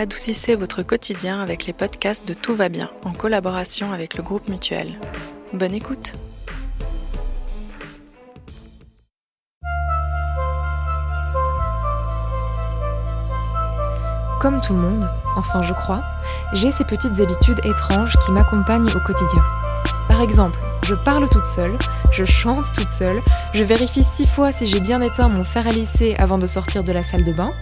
adoucissez votre quotidien avec les podcasts de Tout va bien en collaboration avec le groupe Mutuel. Bonne écoute Comme tout le monde, enfin je crois, j'ai ces petites habitudes étranges qui m'accompagnent au quotidien. Par exemple, je parle toute seule, je chante toute seule, je vérifie six fois si j'ai bien éteint mon fer à lisser avant de sortir de la salle de bain,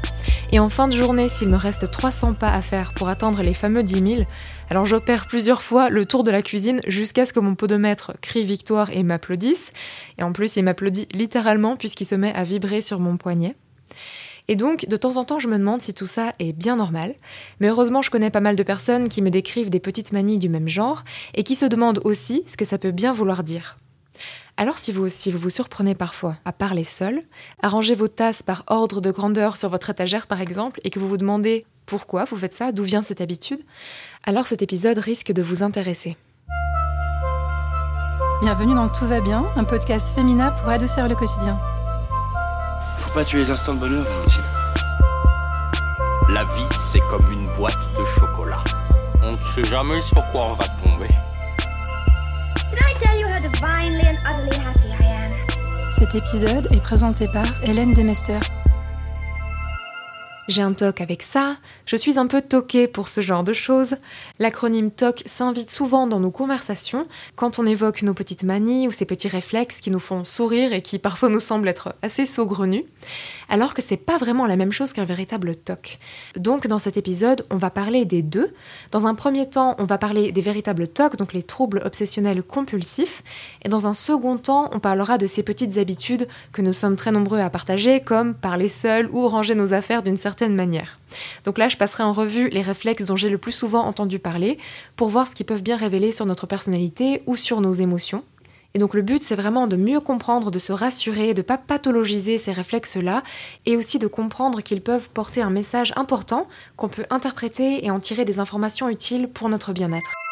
et en fin de journée, s'il me reste 300 pas à faire pour atteindre les fameux 10 000, alors j'opère plusieurs fois le tour de la cuisine jusqu'à ce que mon podomètre crie victoire et m'applaudisse, et en plus il m'applaudit littéralement puisqu'il se met à vibrer sur mon poignet. Et donc, de temps en temps, je me demande si tout ça est bien normal. Mais heureusement, je connais pas mal de personnes qui me décrivent des petites manies du même genre et qui se demandent aussi ce que ça peut bien vouloir dire. Alors si vous aussi vous vous surprenez parfois à parler seul, arrangez vos tasses par ordre de grandeur sur votre étagère par exemple et que vous vous demandez pourquoi vous faites ça, d'où vient cette habitude, alors cet épisode risque de vous intéresser. Bienvenue dans Tout va bien, un podcast féminin pour adoucir le quotidien pas tuer les instants de bonheur, Valentine. La vie, c'est comme une boîte de chocolat. On ne sait jamais sur quoi on va tomber. Cet épisode est présenté par Hélène Demester. J'ai un TOC avec ça, je suis un peu toquée pour ce genre de choses. L'acronyme TOC s'invite souvent dans nos conversations quand on évoque nos petites manies ou ces petits réflexes qui nous font sourire et qui parfois nous semblent être assez saugrenus, alors que c'est pas vraiment la même chose qu'un véritable TOC. Donc dans cet épisode, on va parler des deux. Dans un premier temps, on va parler des véritables TOC, donc les troubles obsessionnels compulsifs, et dans un second temps, on parlera de ces petites habitudes que nous sommes très nombreux à partager, comme parler seul ou ranger nos affaires d'une certaine manière. Donc là, je passerai en revue les réflexes dont j'ai le plus souvent entendu parler pour voir ce qu'ils peuvent bien révéler sur notre personnalité ou sur nos émotions. Et donc le but, c'est vraiment de mieux comprendre, de se rassurer, de ne pas pathologiser ces réflexes-là, et aussi de comprendre qu'ils peuvent porter un message important qu'on peut interpréter et en tirer des informations utiles pour notre bien-être.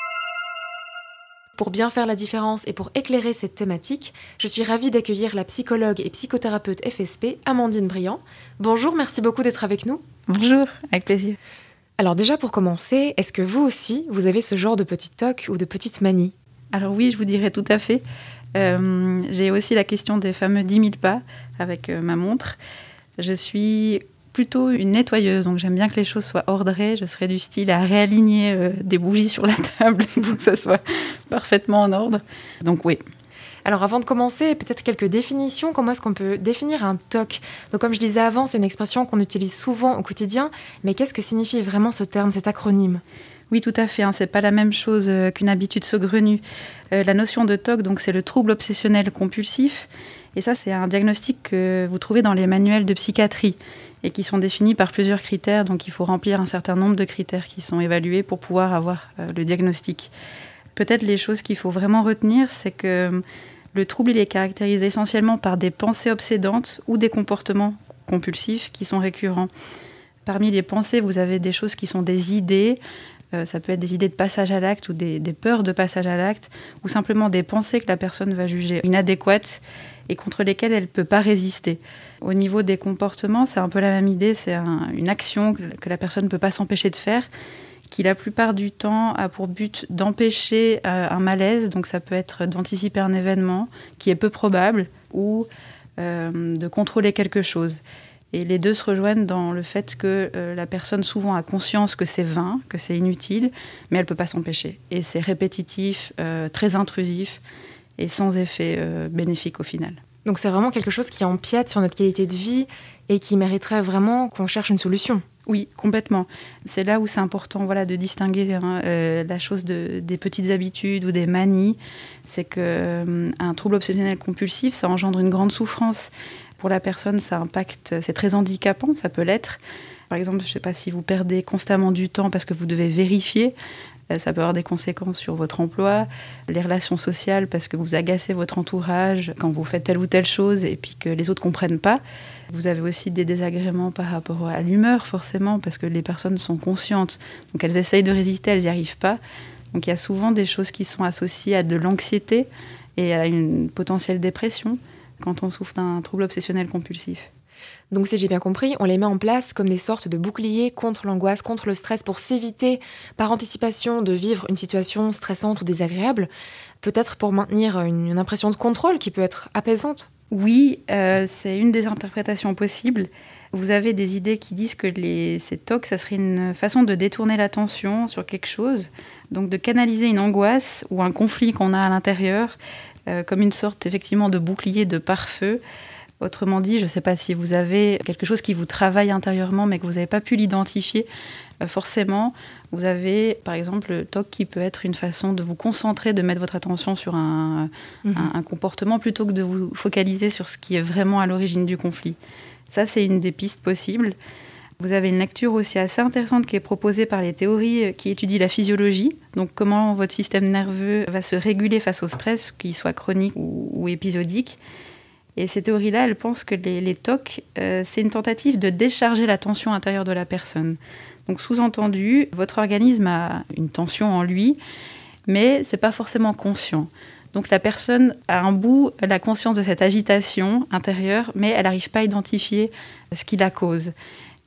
Pour bien faire la différence et pour éclairer cette thématique, je suis ravie d'accueillir la psychologue et psychothérapeute FSP Amandine Briand. Bonjour, merci beaucoup d'être avec nous. Bonjour, avec plaisir. Alors déjà pour commencer, est-ce que vous aussi, vous avez ce genre de petit toc ou de petite manie? Alors oui, je vous dirais tout à fait. Euh, j'ai aussi la question des fameux 10 000 pas avec euh, ma montre. Je suis plutôt une nettoyeuse, donc j'aime bien que les choses soient ordrées. Je serais du style à réaligner euh, des bougies sur la table pour que ça soit parfaitement en ordre. Donc oui. Alors avant de commencer, peut-être quelques définitions. Comment est-ce qu'on peut définir un TOC? Donc comme je disais avant, c'est une expression qu'on utilise souvent au quotidien, mais qu'est-ce que signifie vraiment ce terme, cet acronyme? Oui, tout à fait. Hein. C'est pas la même chose euh, qu'une habitude saugrenue. Euh, la notion de TOC, donc, c'est le trouble obsessionnel compulsif. Et ça, c'est un diagnostic que vous trouvez dans les manuels de psychiatrie et qui sont définis par plusieurs critères. Donc il faut remplir un certain nombre de critères qui sont évalués pour pouvoir avoir euh, le diagnostic. Peut-être les choses qu'il faut vraiment retenir, c'est que euh, le trouble il est caractérisé essentiellement par des pensées obsédantes ou des comportements compulsifs qui sont récurrents. Parmi les pensées, vous avez des choses qui sont des idées, euh, ça peut être des idées de passage à l'acte ou des, des, peurs de passage à l'acte, ou simplement des pensées que la personne va juger inadéquates et contre lesquelles elle ne peut pas résister. Au niveau des comportements, c'est un peu la même idée, c'est une action que, la personne ne peut pas s'empêcher de faire, qui la plupart du temps a pour but d'empêcher euh, un malaise, donc ça peut être d'anticiper un événement qui est peu probable, ou euh, de contrôler quelque chose. Et les deux se rejoignent dans le fait que euh, la personne souvent a conscience que c'est vain, que c'est inutile, mais elle ne peut pas s'empêcher. Et c'est répétitif, très intrusif et sans effet bénéfique au final. Donc c'est vraiment quelque chose qui empiète sur notre qualité de vie et qui mériterait vraiment qu'on cherche une solution. Oui, complètement. C'est là où c'est important voilà, de distinguer hein, euh, la chose de, des petites habitudes ou des manies. C'est qu'un euh, trouble obsessionnel compulsif, ça engendre une grande souffrance. Pour la personne, ça impacte, c'est très handicapant, ça peut l'être. Par exemple, je ne sais pas si vous perdez constamment du temps parce que vous devez vérifier euh, ça peut avoir des conséquences sur votre emploi, les relations sociales, parce que vous agacez votre entourage quand vous faites telle ou telle chose et puis que les autres ne comprennent pas. Vous avez aussi des désagréments par rapport à l'humeur, forcément, parce que les personnes sont conscientes. Donc elles essayent de résister, elles n'y arrivent pas. Donc il y a souvent des choses qui sont associées à de l'anxiété et à une potentielle dépression quand on souffre d'un trouble obsessionnel compulsif. Donc si j'ai bien compris, on les met en place comme des sortes de boucliers contre l'angoisse, contre le stress, pour s'éviter par anticipation de vivre une situation stressante ou désagréable, peut-être pour maintenir une, impression de contrôle qui peut être apaisante. Oui, euh, c'est une des interprétations possibles. Vous avez des idées qui disent que ces tocs, ça serait une façon de détourner l'attention sur quelque chose, donc de canaliser une angoisse ou un conflit qu'on a à l'intérieur, euh, comme une sorte effectivement de bouclier de pare-feu. Autrement dit, je ne sais pas si vous avez quelque chose qui vous travaille intérieurement mais que vous n'avez pas pu l'identifier, euh, forcément, vous avez par exemple le TOC qui peut être une façon de vous concentrer, de mettre votre attention sur un, Mhm. un- un comportement plutôt que de vous focaliser sur ce qui est vraiment à l'origine du conflit. Ça, c'est une des pistes possibles. Vous avez une lecture aussi assez intéressante qui est proposée par les théories euh, qui étudient la physiologie, donc comment votre système nerveux va se réguler face au stress, qu'il soit chronique ou, ou épisodique. Et ces théories-là, elles pensent que les, les TOC, euh, c'est une tentative de décharger la tension intérieure de la personne. Donc sous-entendu, votre organisme a une tension en lui, mais c'est pas forcément conscient. Donc la personne a un bout la conscience de cette agitation intérieure, mais elle n'arrive pas à identifier ce qui la cause.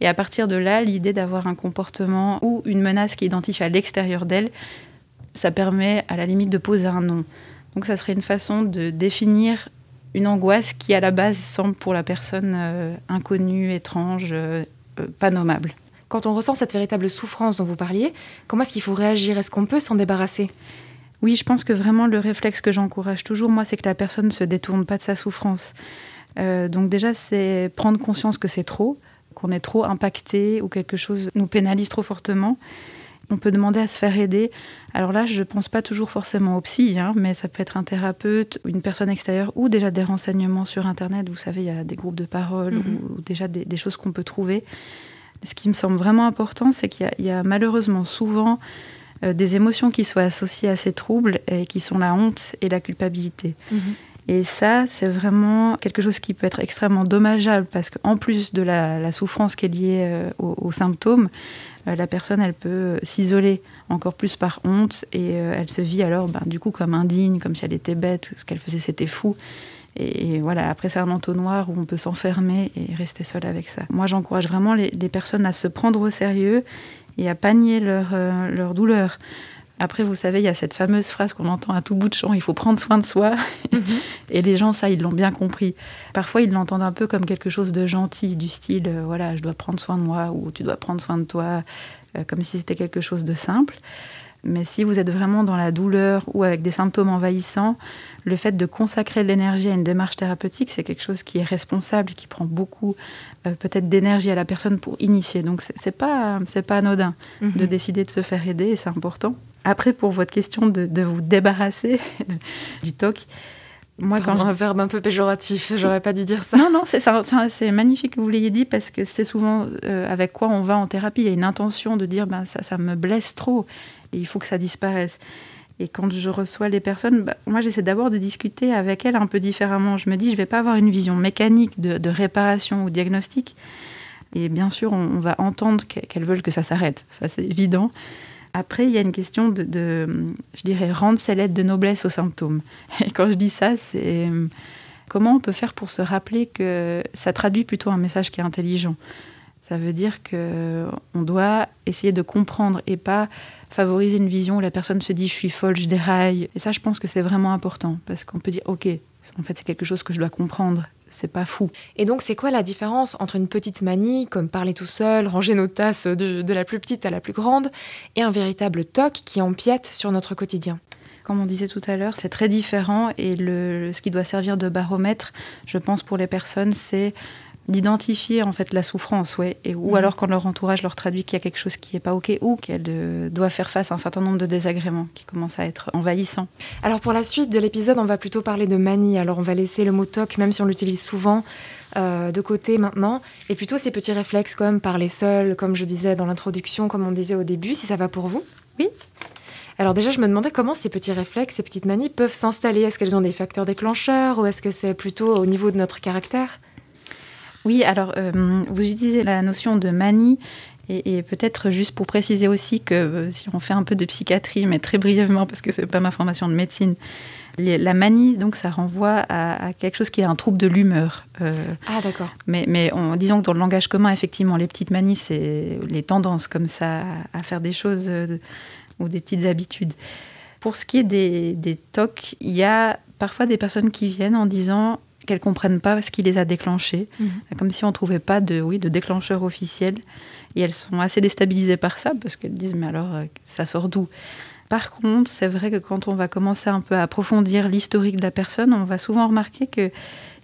Et à partir de là, l'idée d'avoir un comportement ou une menace qui est identifiée à l'extérieur d'elle, ça permet à la limite de poser un nom. Donc ça serait une façon de définir une angoisse qui à la base semble pour la personne euh, inconnue, étrange, euh, euh, pas nommable. Quand on ressent cette véritable souffrance dont vous parliez, comment est-ce qu'il faut réagir? Est-ce qu'on peut s'en débarrasser? Oui, je pense que vraiment le réflexe que j'encourage toujours, moi, c'est que la personne ne se détourne pas de sa souffrance. Euh, donc déjà, c'est prendre conscience que c'est trop, qu'on est trop impacté ou quelque chose nous pénalise trop fortement. On peut demander à se faire aider. Alors là, je ne pense pas toujours forcément au psy, hein, mais ça peut être un thérapeute, une personne extérieure ou déjà des renseignements sur Internet. Vous savez, il y a des groupes de parole Mhm. ou, ou déjà des, des choses qu'on peut trouver. Ce qui me semble vraiment important, c'est qu'il y a- il y, a malheureusement souvent euh, des émotions qui sont associées à ces troubles et qui sont la honte et la culpabilité. Et ça, c'est vraiment quelque chose qui peut être extrêmement dommageable parce qu'en plus de la, souffrance qui est liée euh, aux, symptômes, euh, la personne, elle peut s'isoler encore plus par honte et euh, elle se vit alors ben, du coup comme indigne, comme si elle était bête, ce qu'elle faisait c'était fou. Et, voilà, après c'est un entonnoir où on peut s'enfermer et rester seul avec ça. Moi, j'encourage vraiment les, les personnes à se prendre au sérieux et à panier leur, leur douleur. Après, vous savez, il y a cette fameuse phrase qu'on entend à tout bout de champ, il faut prendre soin de soi. Et les gens, ça, ils l'ont bien compris. Parfois, ils l'entendent un peu comme quelque chose de gentil, du style, euh, voilà, je dois prendre soin de moi ou tu dois prendre soin de toi, euh, comme si c'était quelque chose de simple. Mais si vous êtes vraiment dans la douleur ou avec des symptômes envahissants, le fait de consacrer de l'énergie à une démarche thérapeutique, c'est quelque chose qui est responsable, qui prend beaucoup euh, peut-être d'énergie à la personne pour initier. Donc c'est pas c'est pas anodin Mhm. de décider de se faire aider et c'est important. Après pour votre question de, de vous débarrasser du TOC, moi quand je un verbe un peu péjoratif, j'aurais pas dû dire ça. non, non, c'est magnifique que vous l'ayez dit parce que c'est souvent euh, avec quoi on va en thérapie. Il y a une intention de dire ben, ça, ça me blesse trop et il faut que ça disparaisse. Et quand je reçois les personnes, bah, moi j'essaie d'abord de discuter avec elles un peu différemment. Je me dis, je vais pas avoir une vision mécanique de, de réparation ou diagnostic. Et bien sûr, on, on va entendre qu'e- qu'elles veulent que ça s'arrête. Ça, c'est évident. Après, il y a une question de, je dirais, rendre ses lettres de noblesse aux symptômes. Et quand je dis ça, c'est comment on peut faire pour se rappeler que ça traduit plutôt un message qui est intelligent? Ça veut dire que on doit essayer de comprendre et pas favoriser une vision où la personne se dit je suis folle, je déraille. Et ça, je pense que c'est vraiment important parce qu'on peut dire ok, en fait, c'est quelque chose que je dois comprendre. C'est pas fou. Et donc, c'est quoi la différence entre une petite manie, comme parler tout seul, ranger nos tasses de, la plus petite à la plus grande, et un véritable toc qui empiète sur notre quotidien? Comme on disait tout à l'heure, c'est très différent et le, ce qui doit servir de baromètre, je pense pour les personnes, c'est d'identifier en fait la souffrance, ouais, et, ou Mhm. alors quand leur entourage leur traduit qu'il y a quelque chose qui n'est pas ok ou qu'elle euh, doit faire face à un certain nombre de désagréments qui commencent à être envahissants. Alors pour la suite de l'épisode, on va plutôt parler de manie. Alors on va laisser le mot toc, même si on l'utilise souvent, euh, de côté maintenant, et plutôt ces petits réflexes comme parler seul, comme je disais dans l'introduction, comme on disait au début, si ça va pour vous. Oui. Alors déjà, je me demandais comment ces petits réflexes, ces petites manies peuvent s'installer. Est-ce qu'elles ont des facteurs déclencheurs ou est-ce que c'est plutôt au niveau de notre caractère? Oui, alors euh, vous utilisez la notion de manie. Et, et peut-être juste pour préciser aussi que euh, si on fait un peu de psychiatrie, mais très brièvement parce que c'est pas ma formation de médecine, La manie, donc, ça renvoie à, quelque chose qui est un trouble de l'humeur. Euh, ah, d'accord. Mais, mais disons que dans le langage commun, effectivement, les petites manies, c'est les tendances comme ça à faire des choses euh, ou des petites habitudes. Pour ce qui est des, des TOC, il y a parfois des personnes qui viennent en disant qu'elles comprennent pas ce qui les a déclenchés, mhm. comme si on trouvait pas de, oui, de déclencheur officiel. Et elles sont assez déstabilisées par ça parce qu'elles disent mais alors euh, ça sort d'où? Par contre, c'est vrai que quand on va commencer un peu à approfondir l'historique de la personne, on va souvent remarquer qu'il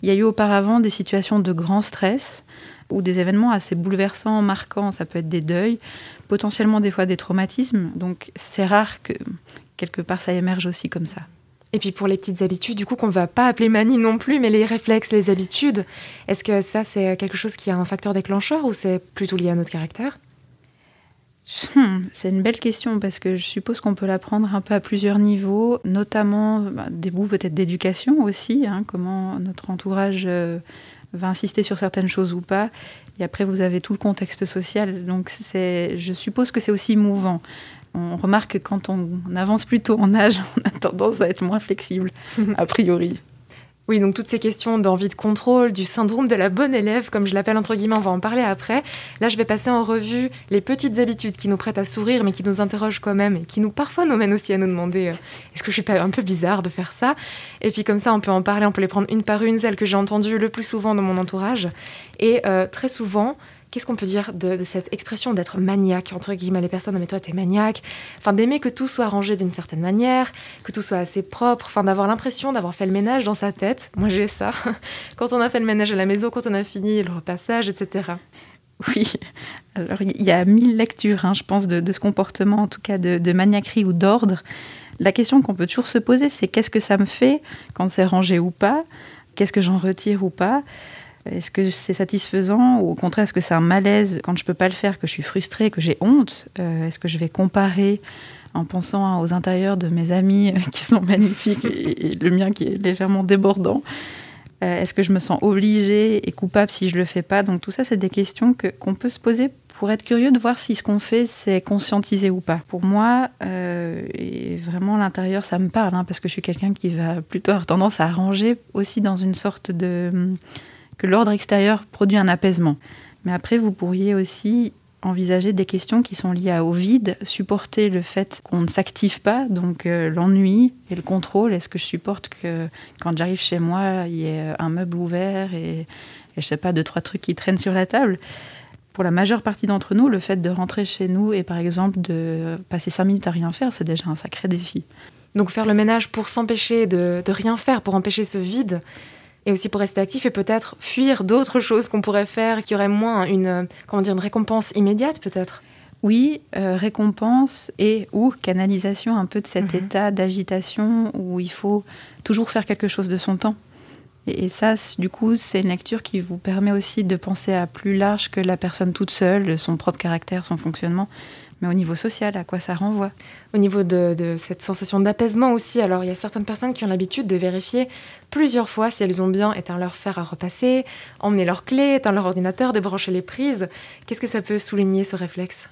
y a eu auparavant des situations de grand stress ou des événements assez bouleversants, marquants. Ça peut être des deuils, potentiellement des fois des traumatismes. Donc c'est rare que quelque part ça émerge aussi comme ça. Et puis pour les petites habitudes, du coup, qu'on ne va pas appeler manie non plus, mais les réflexes, les habitudes, est-ce que ça, c'est quelque chose qui a un facteur déclencheur ou c'est plutôt lié à notre caractère? Hmm, C'est une belle question parce que je suppose qu'on peut l'apprendre un peu à plusieurs niveaux, notamment bah, des bouts peut-être d'éducation aussi, hein, comment notre entourage euh, va insister sur certaines choses ou pas. Et après, vous avez tout le contexte social. Donc, je suppose que c'est aussi mouvant on remarque que quand on avance plutôt en âge, on a tendance à être moins flexible, a priori. Oui, donc toutes ces questions d'envie de contrôle, du syndrome de la bonne élève, comme je l'appelle entre guillemets, on va en parler après. Là, je vais passer en revue les petites habitudes qui nous prêtent à sourire, mais qui nous interrogent quand même, et qui nous parfois nous mènent aussi à nous demander euh, est-ce que je suis pas un peu bizarre de faire ça? Et puis comme ça, on peut en parler, on peut les prendre une par une, celles que j'ai entendues le plus souvent dans mon entourage. Et euh, très souvent, qu'est-ce qu'on peut dire de, cette expression d'être maniaque, entre guillemets, les personnes, mais toi, t'es maniaque. Enfin, d'aimer que tout soit rangé d'une certaine manière, que tout soit assez propre, enfin, d'avoir l'impression d'avoir fait le ménage dans sa tête. Moi, j'ai ça. quand on a fait le ménage à la maison, quand on a fini le repassage, etc. Oui, alors il y a mille lectures, hein, je pense, de, ce comportement, en tout cas de, de maniaquerie ou d'ordre. La question qu'on peut toujours se poser, c'est qu'est-ce que ça me fait quand c'est rangé ou pas? Qu'est-ce que j'en retire ou pas? Est-ce que c'est satisfaisant ou au contraire est-ce que c'est un malaise quand je peux pas le faire, que je suis frustrée, que j'ai honte euh, Est-ce que je vais comparer en pensant aux intérieurs de mes amis euh, qui sont magnifiques et, le mien qui est légèrement débordant euh, Est-ce que je me sens obligée et coupable si je le fais pas? Donc tout ça, c'est des questions que, qu'on peut se poser pour être curieux de voir si ce qu'on fait, c'est conscientisé ou pas. Pour moi, et vraiment l'intérieur, ça me parle, hein, parce que je suis quelqu'un qui va plutôt avoir tendance à ranger aussi dans une sorte de que l'ordre extérieur produit un apaisement. Mais après, vous pourriez aussi envisager des questions qui sont liées au vide, supporter le fait qu'on ne s'active pas, donc euh, l'ennui et le contrôle. Est-ce que je supporte que quand j'arrive chez moi, il y ait un meuble ouvert et, et je sais pas, deux, trois trucs qui traînent sur la table? Pour la majeure partie d'entre nous, le fait de rentrer chez nous et par exemple de passer cinq minutes à rien faire, c'est déjà un sacré défi. Donc faire le ménage pour s'empêcher de rien faire, pour empêcher ce vide, et aussi pour rester actif et peut-être fuir d'autres choses qu'on pourrait faire qui auraient moins une, comment dire, une récompense immédiate peut-être oui, euh, récompense et ou canalisation un peu de cet mhm. état d'agitation où il faut toujours faire quelque chose de son temps. Et, ça, du coup, c'est une lecture qui vous permet aussi de penser à plus large que la personne toute seule, son propre caractère, son fonctionnement, mais au niveau social, à quoi ça renvoie Au niveau de, cette sensation d'apaisement aussi, alors il y a certaines personnes qui ont l'habitude de vérifier plusieurs fois si elles ont bien éteint leur fer à repasser, emmener leurs clés, éteint leur ordinateur, débrancher les prises. Qu'est-ce que ça peut souligner ce réflexe?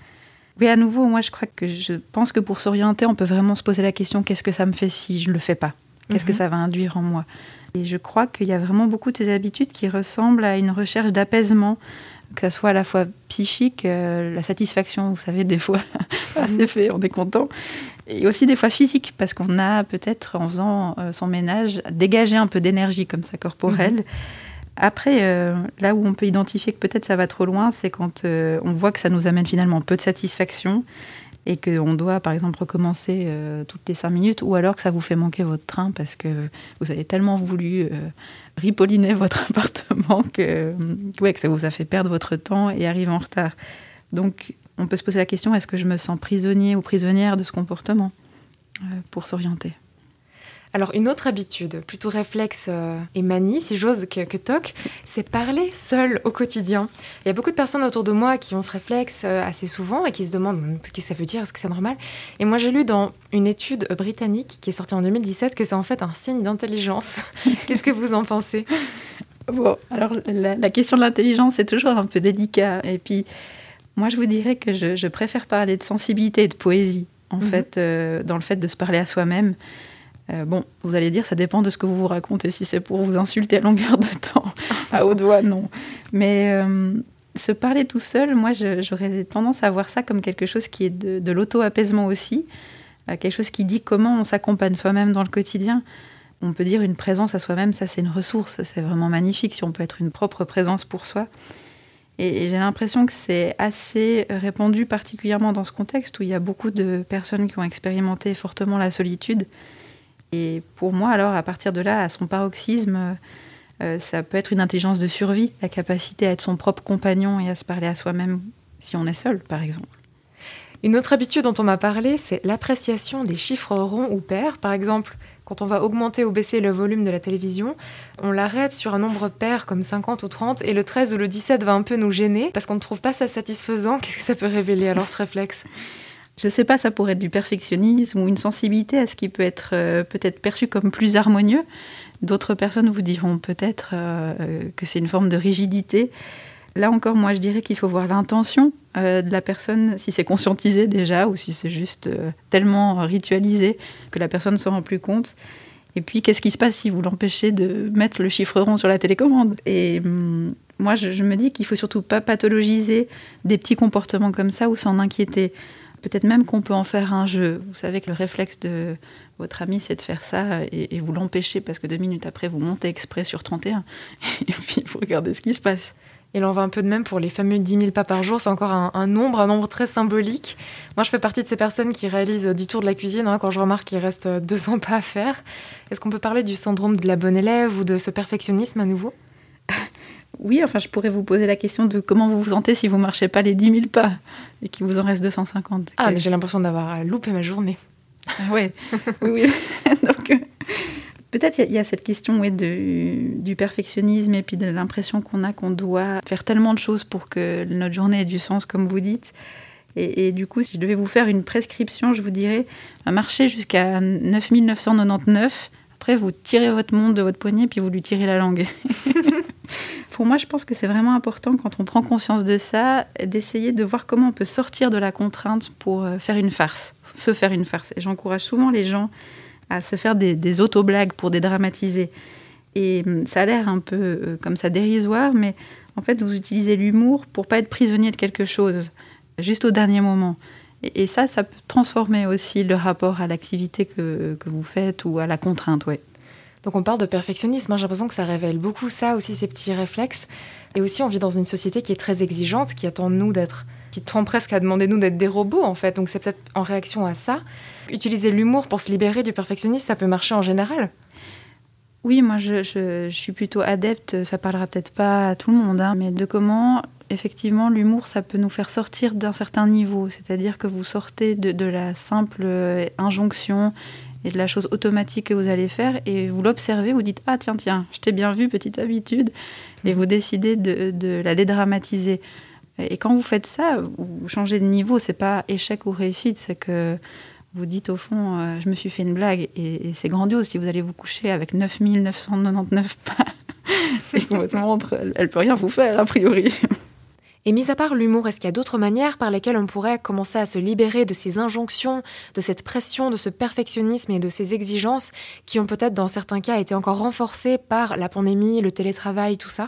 Oui, à nouveau, moi je crois que je pense que pour s'orienter, on peut vraiment se poser la question qu'est-ce que ça me fait si je ne le fais pas? Qu'est-ce que mhm. ça va induire en moi? Et je crois qu'il y a vraiment beaucoup de ces habitudes qui ressemblent à une recherche d'apaisement, que ce soit à la fois psychique, euh, la satisfaction, vous savez, des fois, c'est fait, on est content, et aussi des fois physique, parce qu'on a peut-être, en faisant euh, son ménage, dégagé un peu d'énergie comme ça corporelle. Mhm. Après, euh, là où on peut identifier que peut-être ça va trop loin, c'est quand on voit que ça nous amène finalement peu de satisfaction et qu'on doit, par exemple, recommencer toutes les cinq minutes, ou alors que ça vous fait manquer votre train parce que vous avez tellement voulu ripolliner votre appartement que, ouais, que ça vous a fait perdre votre temps et arriver en retard. Donc, on peut se poser la question est-ce que je me sens prisonnier ou prisonnière de ce comportement euh, pour s'orienter? Alors une autre habitude, plutôt réflexe euh, et manie, si j'ose, que, que TOC, c'est parler seul au quotidien. Il y a beaucoup de personnes autour de moi qui ont ce réflexe euh, assez souvent et qui se demandent ce que ça veut dire, est-ce que c'est normal? Et moi j'ai lu dans une étude britannique qui est sortie en 2017 que c'est en fait un signe d'intelligence. Qu'est-ce que vous en pensez? Bon, alors la, question de l'intelligence est toujours un peu délicat. Et puis moi je vous dirais que je, préfère parler de sensibilité et de poésie, en mhm. fait, euh, dans le fait de se parler à soi-même. Euh, bon, vous allez dire, ça dépend de ce que vous vous racontez. Si c'est pour vous insulter à longueur de temps, à haute voix, non. Mais euh, se parler tout seul, moi, j'aurais tendance à voir ça comme quelque chose qui est de, l'auto-apaisement aussi, euh, quelque chose qui dit comment on s'accompagne soi-même dans le quotidien. On peut dire une présence à soi-même, ça c'est une ressource, c'est vraiment magnifique si on peut être une propre présence pour soi. Et, j'ai l'impression que c'est assez répandu, particulièrement dans ce contexte où il y a beaucoup de personnes qui ont expérimenté fortement la solitude. Et pour moi, alors, à partir de là, à son paroxysme, euh, ça peut être une intelligence de survie, la capacité à être son propre compagnon et à se parler à soi-même si on est seul, par exemple. Une autre habitude dont on m'a parlé, c'est l'appréciation des chiffres ronds ou pairs. Par exemple, quand on va augmenter ou baisser le volume de la télévision, on l'arrête sur un nombre pair comme 50 ou 30 et le 13 ou le 17 va un peu nous gêner parce qu'on ne trouve pas ça satisfaisant. Qu'est-ce que ça peut révéler alors ce réflexe? Je ne sais pas, ça pourrait être du perfectionnisme ou une sensibilité à ce qui peut être euh, peut-être perçu comme plus harmonieux. D'autres personnes vous diront peut-être euh, que c'est une forme de rigidité. Là encore, moi, je dirais qu'il faut voir l'intention euh, de la personne, si c'est conscientisé déjà ou si c'est juste euh, tellement ritualisé que la personne ne se rend plus compte. Et puis, qu'est-ce qui se passe si vous l'empêchez de mettre le chiffre rond sur la télécommande? Et hum, moi, je, me dis qu'il faut surtout pas pathologiser des petits comportements comme ça ou s'en inquiéter. Peut-être même qu'on peut en faire un jeu. Vous savez que le réflexe de votre ami, c'est de faire ça et, et vous l'empêchez parce que deux minutes après, vous montez exprès sur 31 et puis vous regardez ce qui se passe. Il en va un peu de même pour les fameux 10 000 pas par jour. C'est encore un, nombre, un nombre très symbolique. Moi, je fais partie de ces personnes qui réalisent 10 tours de la cuisine hein, quand je remarque qu'il reste 200 pas à faire. Est-ce qu'on peut parler du syndrome de la bonne élève ou de ce perfectionnisme à nouveau? Oui, enfin, je pourrais vous poser la question de comment vous vous sentez si vous marchez pas les 10 000 pas et qu'il vous en reste 250. Ah, mais j'ai l'impression d'avoir loupé ma journée. Ah ouais, oui, oui. Donc, euh, Peut-être il y, a cette question du perfectionnisme et puis de l'impression qu'on a qu'on doit faire tellement de choses pour que notre journée ait du sens, comme vous dites. Et, du coup, si je devais vous faire une prescription, je vous dirais marcher jusqu'à 9999. Après, vous tirez votre monde de votre poignet puis vous lui tirez la langue. pour moi, je pense que c'est vraiment important quand on prend conscience de ça, d'essayer de voir comment on peut sortir de la contrainte pour euh, faire une farce, se faire une farce. Et j'encourage souvent les gens à se faire des, des auto-blagues pour dédramatiser. Et hum, ça a l'air un peu euh, comme ça dérisoire, mais en fait, vous utilisez l'humour pour pas être prisonnier de quelque chose, juste au dernier moment. Et, ça, ça peut transformer aussi le rapport à l'activité que, que, vous faites ou à la contrainte, ouais. Donc on parle de perfectionnisme, hein. j'ai l'impression que ça révèle beaucoup ça aussi, ces petits réflexes. Et aussi, on vit dans une société qui est très exigeante, qui attend nous d'être, qui tend presque à demander de nous d'être des robots en fait. Donc c'est peut-être en réaction à ça. Utiliser l'humour pour se libérer du perfectionnisme, ça peut marcher en général. Oui, moi je, suis plutôt adepte, ça parlera peut-être pas à tout le monde, hein, mais de comment effectivement l'humour ça peut nous faire sortir d'un certain niveau, c'est-à-dire que vous sortez de, la simple euh, injonction et de la chose automatique que vous allez faire et vous l'observez, vous dites ah tiens tiens, je t'ai bien vu, petite habitude, et vous décidez de, de la dédramatiser. Et quand vous faites ça, vous changez de niveau, c'est pas échec ou réussite, c'est que vous dites au fond, euh, je me suis fait une blague, et, c'est grandiose si vous allez vous coucher avec 9999 pas, et que votre montre, elle, elle peut rien vous faire, a priori. Et mis à part l'humour, est-ce qu'il y a d'autres manières par lesquelles on pourrait commencer à se libérer de ces injonctions, de cette pression, de ce perfectionnisme et de ces exigences qui ont peut-être dans certains cas été encore renforcées par la pandémie, le télétravail, tout ça?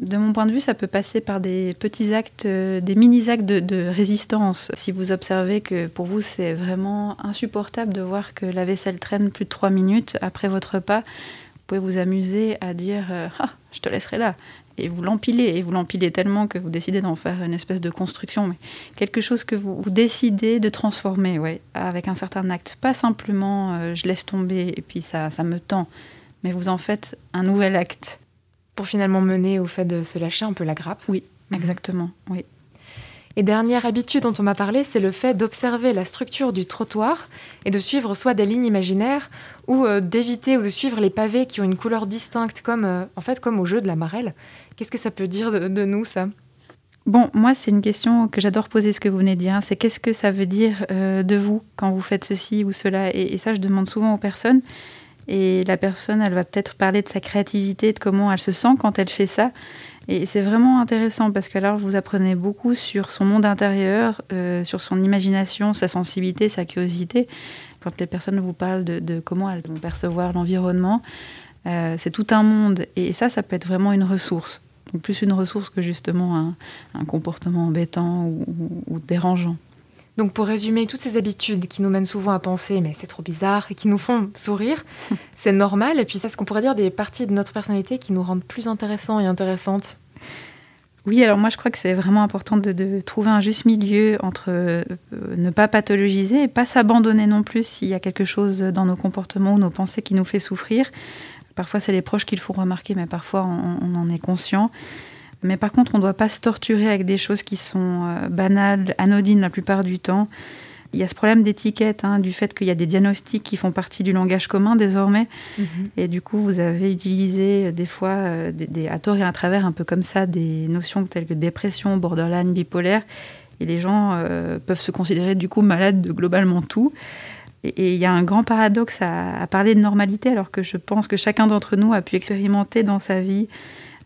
De mon point de vue, ça peut passer par des petits actes, euh, des mini-actes de, résistance. Si vous observez que pour vous, c'est vraiment insupportable de voir que la vaisselle traîne plus de trois minutes après votre repas, vous pouvez vous amuser à dire euh, Ah, je te laisserai là. Et vous l'empilez, et vous l'empilez tellement que vous décidez d'en faire une espèce de construction, mais quelque chose que vous, décidez de transformer, ouais, avec un certain acte. Pas simplement euh, je laisse tomber et puis ça, ça me tend, mais vous en faites un nouvel acte pour finalement mener au fait de se lâcher un peu la grappe. Oui, mhm. exactement. Oui. Et dernière habitude dont on m'a parlé, c'est le fait d'observer la structure du trottoir et de suivre soit des lignes imaginaires ou euh, d'éviter ou de suivre les pavés qui ont une couleur distincte, comme euh, en fait comme au jeu de la marelle. Qu'est-ce que ça peut dire de, nous ça? Bon, moi, c'est une question que j'adore poser, ce que vous venez de dire. C'est qu'est-ce que ça veut dire euh, de vous quand vous faites ceci ou cela? Et, et, ça, je demande souvent aux personnes. Et la personne, elle va peut-être parler de sa créativité, de comment elle se sent quand elle fait ça. Et c'est vraiment intéressant parce que alors vous apprenez beaucoup sur son monde intérieur, euh, sur son imagination, sa sensibilité, sa curiosité. Quand les personnes vous parlent de, comment elles vont percevoir l'environnement, euh, c'est tout un monde. Et ça, ça peut être vraiment une ressource. Plus une ressource que justement un, comportement embêtant ou dérangeant. Donc pour résumer, toutes ces habitudes qui nous mènent souvent à penser mais c'est trop bizarre et qui nous font sourire, c'est normal. Et puis c'est ce qu'on pourrait dire des parties de notre personnalité qui nous rendent plus intéressants et intéressantes. Oui, alors moi je crois que c'est vraiment important de, trouver un juste milieu entre euh, ne pas pathologiser et pas s'abandonner non plus s'il y a quelque chose dans nos comportements ou nos pensées qui nous fait souffrir. Parfois c'est les proches qui le font remarquer, mais parfois on en est conscient. Mais par contre, on ne doit pas se torturer avec des choses qui sont euh, banales, anodines la plupart du temps. Il y a ce problème d'étiquette, hein, du fait qu'il y a des diagnostics qui font partie du langage commun désormais. Mhm. Et du coup, vous avez utilisé euh, des fois, euh, des, à tort et à travers, un peu comme ça, des notions telles que dépression, borderline, bipolaire. Et les gens peuvent se considérer du coup malades de globalement tout. Et il y a un grand paradoxe à, à, parler de normalité, alors que je pense que chacun d'entre nous a pu expérimenter dans sa vie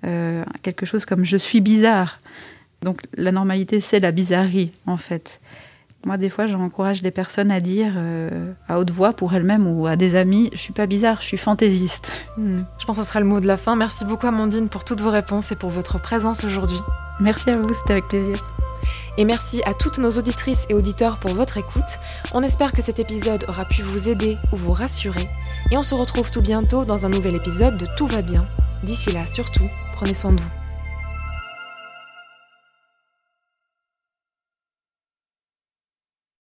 euh, quelque chose comme je suis bizarre. Donc la normalité, c'est la bizarrerie, en fait. Moi, des fois, j'encourage les personnes à dire euh, à haute voix pour elles-mêmes ou à des amis, je suis pas bizarre, je suis fantaisiste. Hmm. Je pense que ce sera le mot de la fin. Merci beaucoup, Amandine, pour toutes vos réponses et pour votre présence aujourd'hui. Merci à vous, c'était avec plaisir. Et merci à toutes nos auditrices et auditeurs pour votre écoute. On espère que cet épisode aura pu vous aider ou vous rassurer. Et on se retrouve tout bientôt dans un nouvel épisode de Tout va bien. D'ici là, surtout, prenez soin de vous.